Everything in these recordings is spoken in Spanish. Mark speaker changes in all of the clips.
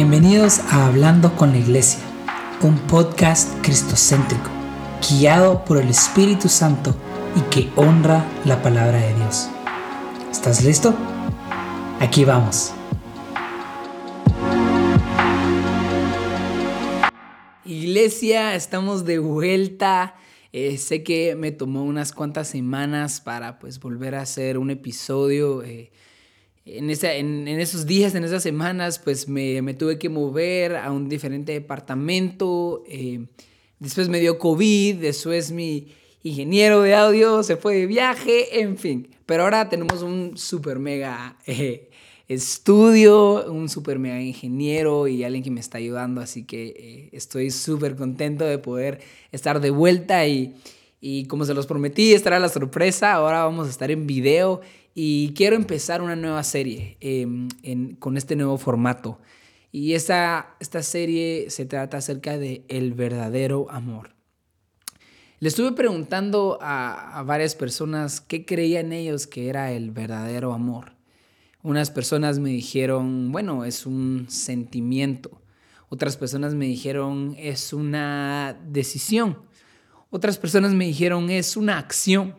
Speaker 1: Bienvenidos a Hablando con la Iglesia, un podcast cristocéntrico, guiado por el Espíritu Santo y que honra la palabra de Dios. ¿Estás listo? Aquí vamos. Iglesia, estamos de vuelta. Eh, sé que me tomó unas cuantas semanas para pues volver a hacer un episodio. Eh, en, en, esos días, en esas semanas, pues me, me, tuve que mover a un diferente departamento. Eh, después me dio COVID, después mi ingeniero de audio se fue de viaje, en fin. Pero ahora tenemos un super mega eh, estudio, un super mega ingeniero y alguien que me está ayudando. Así que eh, estoy súper contento de poder estar de vuelta y, y como se los prometí, estará la sorpresa. Ahora vamos a estar en video y quiero empezar una nueva serie em, con este nuevo formato. Y esta, esta serie se trata acerca de el verdadero amor. Le estuve preguntando a, a varias personas qué creían ellos que era el verdadero amor. Unas personas me dijeron, bueno, es un sentimiento. Otras personas me dijeron, es una decisión. Otras personas me dijeron, es una acción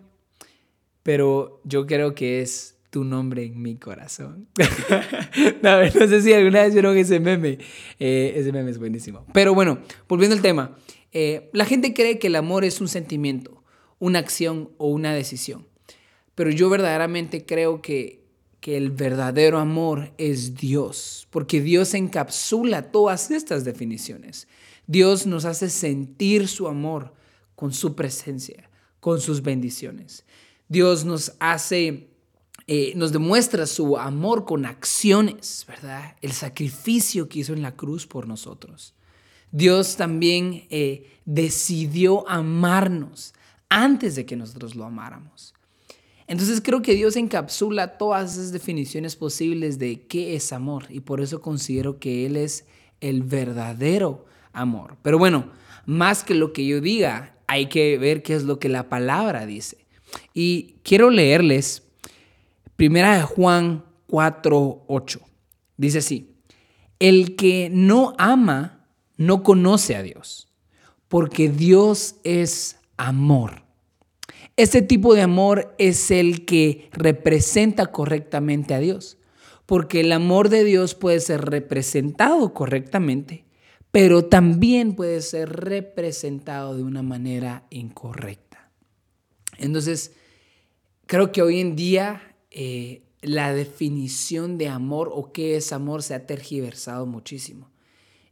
Speaker 1: pero yo creo que es tu nombre en mi corazón. no, no, sé si alguna vez vieron ese meme. Eh, ese meme es buenísimo. Pero bueno, volviendo al tema. Eh, la gente cree que el amor es un sentimiento, una acción o una decisión. Pero yo verdaderamente creo que, que el verdadero amor es Dios, porque Dios encapsula todas estas definiciones. Dios nos hace sentir su amor con su presencia, con sus bendiciones. Dios nos hace, eh, nos demuestra su amor con acciones, ¿verdad? El sacrificio que hizo en la cruz por nosotros. Dios también eh, decidió amarnos antes de que nosotros lo amáramos. Entonces creo que Dios encapsula todas esas definiciones posibles de qué es amor y por eso considero que Él es el verdadero amor. Pero bueno, más que lo que yo diga, hay que ver qué es lo que la palabra dice. Y quiero leerles Primera de Juan 4:8. Dice así: El que no ama no conoce a Dios, porque Dios es amor. Este tipo de amor es el que representa correctamente a Dios, porque el amor de Dios puede ser representado correctamente, pero también puede ser representado de una manera incorrecta. Entonces, creo que hoy en día eh, la definición de amor o qué es amor se ha tergiversado muchísimo.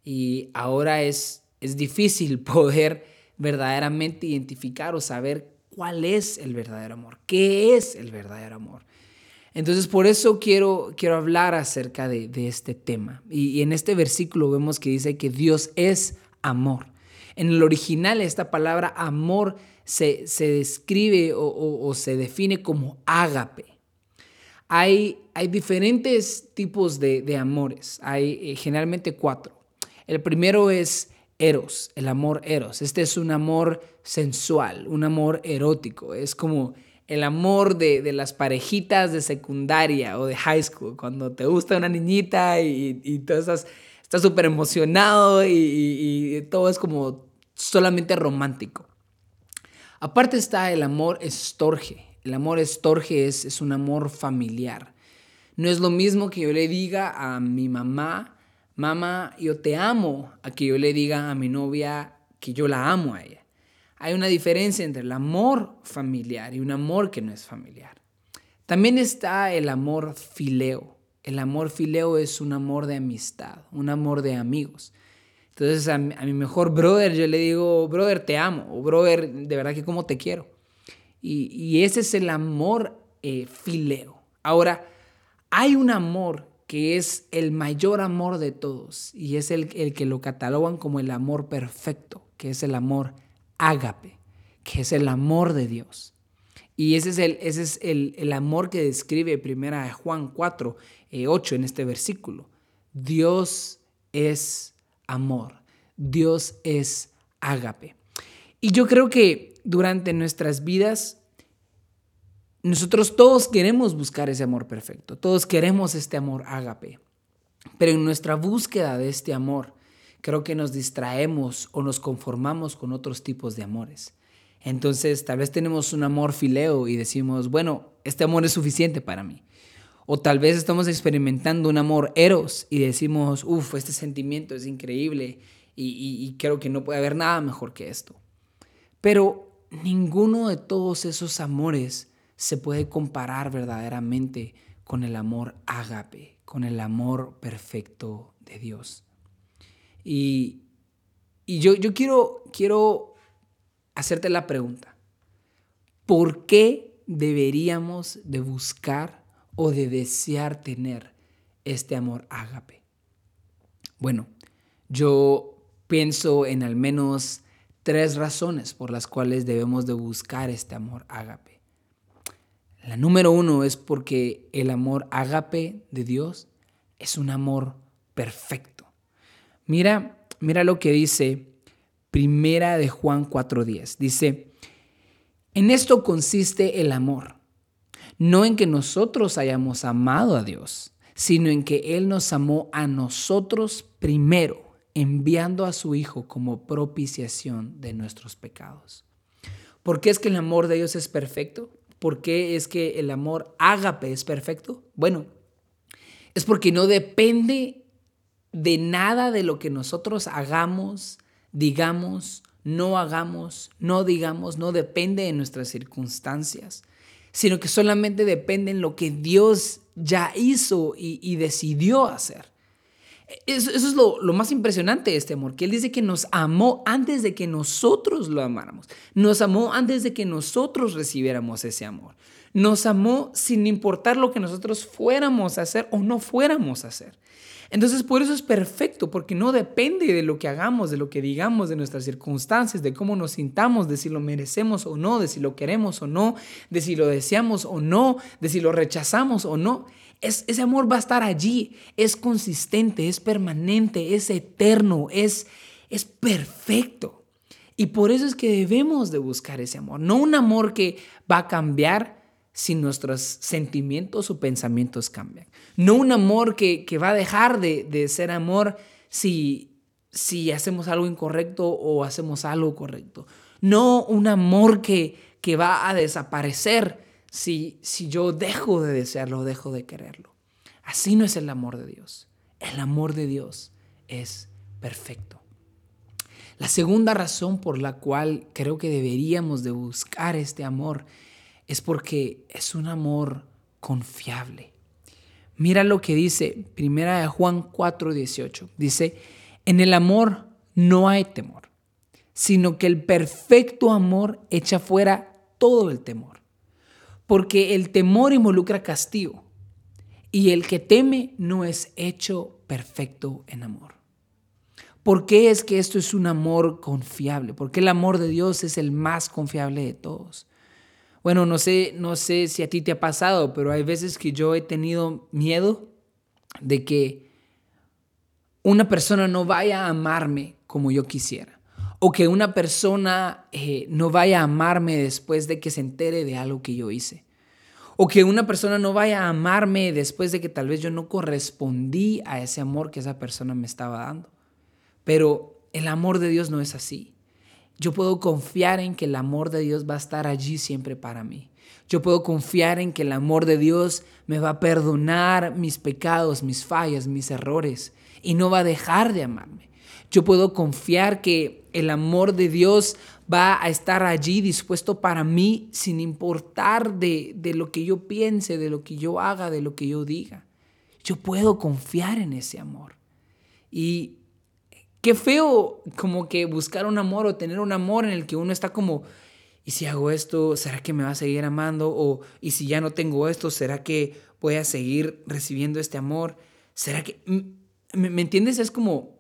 Speaker 1: Y ahora es, es difícil poder verdaderamente identificar o saber cuál es el verdadero amor, qué es el verdadero amor. Entonces, por eso quiero, quiero hablar acerca de, este tema. Y, en este versículo vemos que dice que Dios es amor. En el original, esta palabra amor se, describe o, se define como ágape. Hay, hay diferentes tipos de, amores, hay eh, generalmente cuatro. El primero es eros, el amor eros. Este es un amor sensual, un amor erótico. Es como el amor de, las parejitas de secundaria o de high school, cuando te gusta una niñita y, y tú estás súper emocionado y, y, todo es como solamente romántico. Aparte está el amor estorge. El amor estorge es, es un amor familiar. No es lo mismo que yo le diga a mi mamá, mamá, yo te amo, a que yo le diga a mi novia que yo la amo a ella. Hay una diferencia entre el amor familiar y un amor que no es familiar. También está el amor fileo. El amor fileo es un amor de amistad, un amor de amigos. Entonces a, mi mejor brother yo le digo, brother, te amo, o brother, de verdad que como te quiero. Y, ese es el amor eh, fileo. Ahora, hay un amor que es el mayor amor de todos y es el, el que lo catalogan como el amor perfecto, que es el amor ágape, que es el amor de Dios. Y ese es el, ese es el, el amor que describe primera Juan 4, 8 eh, en este versículo. Dios es amor. Dios es ágape. Y yo creo que durante nuestras vidas, nosotros todos queremos buscar ese amor perfecto, todos queremos este amor ágape. Pero en nuestra búsqueda de este amor, creo que nos distraemos o nos conformamos con otros tipos de amores. Entonces, tal vez tenemos un amor fileo y decimos, bueno, este amor es suficiente para mí. O tal vez estamos experimentando un amor eros y decimos, uff, este sentimiento es increíble y, y creo que no puede haber nada mejor que esto. Pero ninguno de todos esos amores se puede comparar verdaderamente con el amor ágape, con el amor perfecto de Dios. Y, yo, yo quiero, quiero hacerte la pregunta, ¿por qué deberíamos de buscar o de desear tener este amor ágape? Bueno, yo pienso en al menos tres razones por las cuales debemos de buscar este amor ágape. La número uno es porque el amor ágape de Dios es un amor perfecto. Mira, mira lo que dice Primera de Juan 4:10. Dice, en esto consiste el amor, no en que nosotros hayamos amado a Dios, sino en que Él nos amó a nosotros primero enviando a su Hijo como propiciación de nuestros pecados. ¿Por qué es que el amor de Dios es perfecto? ¿Por qué es que el amor ágape es perfecto? Bueno, es porque no depende de nada de lo que nosotros hagamos, digamos, no hagamos, no digamos, no depende de nuestras circunstancias, sino que solamente depende en lo que Dios ya hizo y, decidió hacer. Eso, es lo, más impresionante de este amor, que Él dice que nos amó antes de que nosotros lo amáramos. Nos amó antes de que nosotros recibiéramos ese amor. Nos amó sin importar lo que nosotros fuéramos a hacer o no fuéramos a hacer. Entonces por eso es perfecto, porque no depende de lo que hagamos, de lo que digamos, de nuestras circunstancias, de cómo nos sintamos, de si lo merecemos o no, de si lo queremos o no, de si lo deseamos o no, de si lo rechazamos o no ese amor va a estar allí, es consistente, es permanente, es eterno, es, es perfecto. Y por eso es que debemos de buscar ese amor, no un amor que va a cambiar si nuestros sentimientos o pensamientos cambian, no un amor que, va a dejar de, ser amor si, si hacemos algo incorrecto o hacemos algo correcto, no un amor que, que va a desaparecer si, si yo dejo de desearlo, dejo de quererlo. Así no es el amor de Dios. El amor de Dios es perfecto. La segunda razón por la cual creo que deberíamos de buscar este amor es porque es un amor confiable. Mira lo que dice Primera de Juan 4:18. Dice, "En el amor no hay temor, sino que el perfecto amor echa fuera todo el temor, porque el temor involucra castigo y el que teme no es hecho perfecto en amor. ¿Por qué es que esto es un amor confiable? Porque el amor de Dios es el más confiable de todos. Bueno, no sé, no sé si a ti te ha pasado, pero hay veces que yo he tenido miedo de que una persona no vaya a amarme como yo quisiera. O que una persona eh, no vaya a amarme después de que se entere de algo que yo hice. O que una persona no vaya a amarme después de que tal vez yo no correspondí a ese amor que esa persona me estaba dando. Pero el amor de Dios no es así. Yo puedo confiar en que el amor de Dios va a estar allí siempre para mí. Yo puedo confiar en que el amor de Dios me va a perdonar mis pecados, mis fallas, mis errores y no va a dejar de amarme. Yo puedo confiar que el amor de Dios va a estar allí dispuesto para mí sin importar de, de, lo que yo piense, de lo que yo haga, de lo que yo diga. Yo puedo confiar en ese amor. Y qué feo como que buscar un amor o tener un amor en el que uno está como, ¿y si hago esto, será que me va a seguir amando? O, ¿y si ya no tengo esto, será que voy a seguir recibiendo este amor? ¿Será que... ¿Me, me entiendes? Es como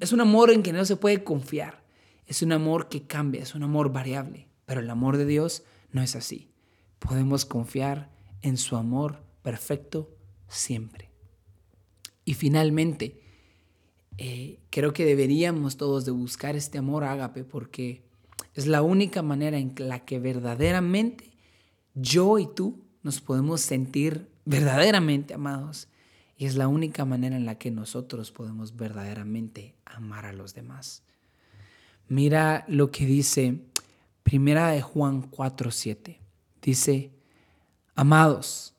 Speaker 1: es un amor en que no se puede confiar. Es un amor que cambia, es un amor variable. Pero el amor de Dios no es así. Podemos confiar en su amor perfecto siempre. Y finalmente, eh, creo que deberíamos todos de buscar este amor ágape porque es la única manera en la que verdaderamente yo y tú nos podemos sentir verdaderamente amados Y es la única manera en la que nosotros podemos verdaderamente amar a los demás. Mira lo que dice Primera de Juan 4:7. Dice, amados,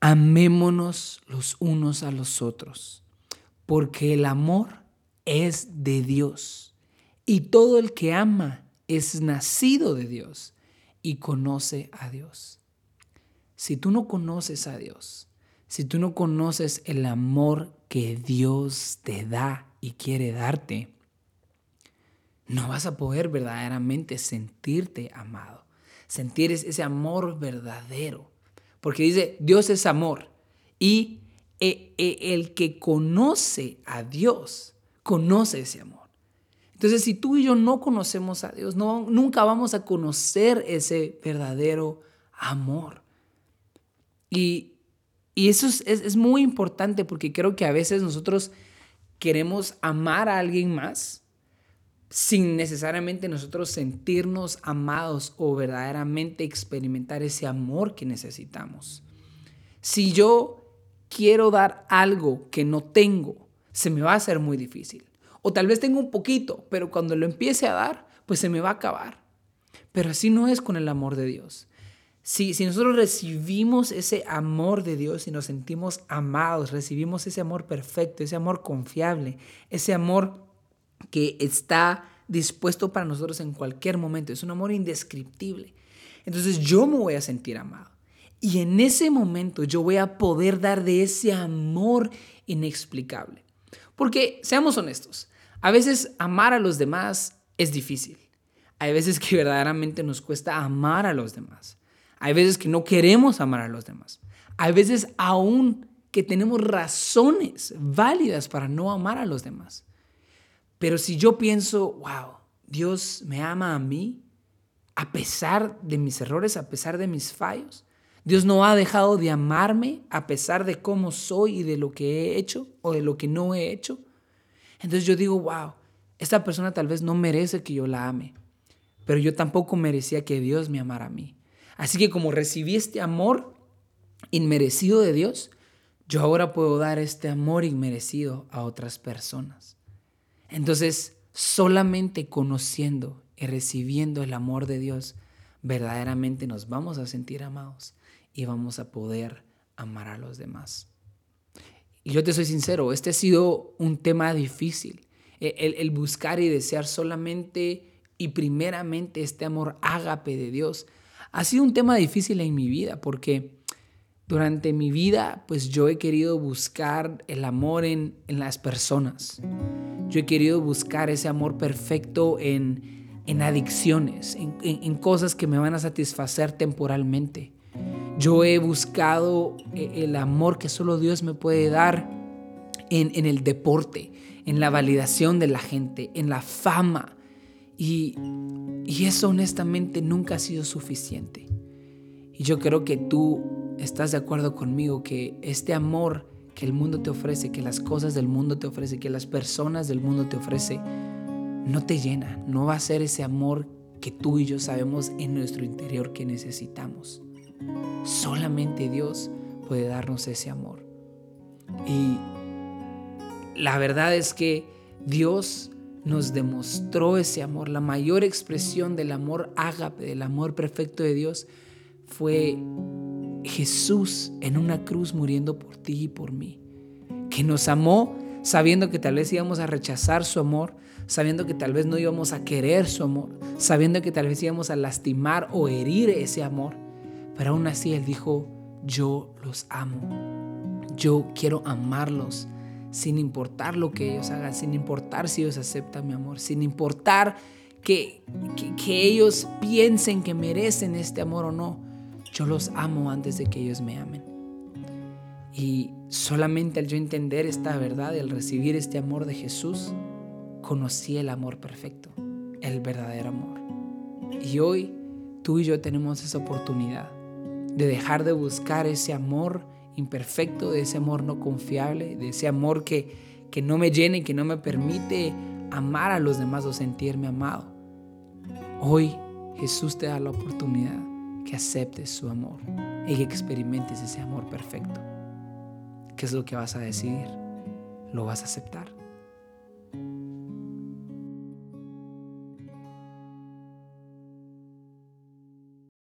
Speaker 1: amémonos los unos a los otros, porque el amor es de Dios, y todo el que ama es nacido de Dios y conoce a Dios. Si tú no conoces a Dios, si tú no conoces el amor que Dios te da y quiere darte, no vas a poder verdaderamente sentirte amado, sentir ese amor verdadero. Porque dice, Dios es amor. Y e, e, el que conoce a Dios, conoce ese amor. Entonces, si tú y yo no conocemos a Dios, no, nunca vamos a conocer ese verdadero amor. Y, eso es, es muy importante porque creo que a veces nosotros queremos amar a alguien más sin necesariamente nosotros sentirnos amados o verdaderamente experimentar ese amor que necesitamos. Si yo quiero dar algo que no tengo, se me va a hacer muy difícil. O tal vez tengo un poquito, pero cuando lo empiece a dar, pues se me va a acabar. Pero así no es con el amor de Dios. Si, si nosotros recibimos ese amor de Dios y nos sentimos amados, recibimos ese amor perfecto, ese amor confiable, ese amor que está dispuesto para nosotros en cualquier momento. Es un amor indescriptible. Entonces yo me voy a sentir amado. Y en ese momento yo voy a poder dar de ese amor inexplicable. Porque, seamos honestos, a veces amar a los demás es difícil. Hay veces que verdaderamente nos cuesta amar a los demás. Hay veces que no queremos amar a los demás. Hay veces aún que tenemos razones válidas para no amar a los demás. Pero si yo pienso, wow, Dios me ama a mí, a pesar de mis errores, a pesar de mis fallos, Dios no ha dejado de amarme a pesar de cómo soy y de lo que he hecho o de lo que no he hecho. Entonces yo digo, wow, esta persona tal vez no merece que yo la ame, pero yo tampoco merecía que Dios me amara a mí. Así que como recibí este amor inmerecido de Dios, yo ahora puedo dar este amor inmerecido a otras personas. Entonces, solamente conociendo y recibiendo el amor de Dios, verdaderamente nos vamos a sentir amados y vamos a poder amar a los demás. Y yo te soy sincero, este ha sido un tema difícil, el, el buscar y desear solamente y primeramente este amor ágape de Dios. Ha sido un tema difícil en mi vida porque durante mi vida, pues yo he querido buscar el amor en, las personas. Yo he querido buscar ese amor perfecto en, adicciones, en, cosas que me van a satisfacer temporalmente. Yo he buscado eh, el amor que solo Dios me puede dar en, el deporte, en la validación de la gente, en la fama. Y, y eso honestamente nunca ha sido suficiente. Y yo creo que tú estás de acuerdo conmigo que este amor que el mundo te ofrece, que las cosas del mundo te ofrece, que las personas del mundo te ofrece, no te llena, no va a ser ese amor que tú y yo sabemos en nuestro interior que necesitamos. Solamente Dios puede darnos ese amor. Y la verdad es que Dios nos demostró ese amor, la mayor expresión del amor ágape, del amor perfecto de Dios, fue Jesús en una cruz muriendo por ti y por mí, que nos amó sabiendo que tal vez íbamos a rechazar su amor, sabiendo que tal vez no íbamos a querer su amor, sabiendo que tal vez íbamos a lastimar o herir ese amor, pero aún así Él dijo, yo los amo, yo quiero amarlos sin importar lo que ellos hagan, sin importar si ellos aceptan mi amor, sin importar que, que, ellos piensen que merecen este amor o no. Yo los amo antes de que ellos me amen. Y solamente al yo entender esta verdad, al recibir este amor de Jesús, conocí el amor perfecto, el verdadero amor. Y hoy tú y yo tenemos esa oportunidad de dejar de buscar ese amor imperfecto, de ese amor no confiable, de ese amor que, que no me llena y que no me permite amar a los demás o sentirme amado. Hoy Jesús te da la oportunidad que aceptes su amor y que experimentes ese amor perfecto. ¿qué es lo que vas a decidir? ¿Lo vas a aceptar?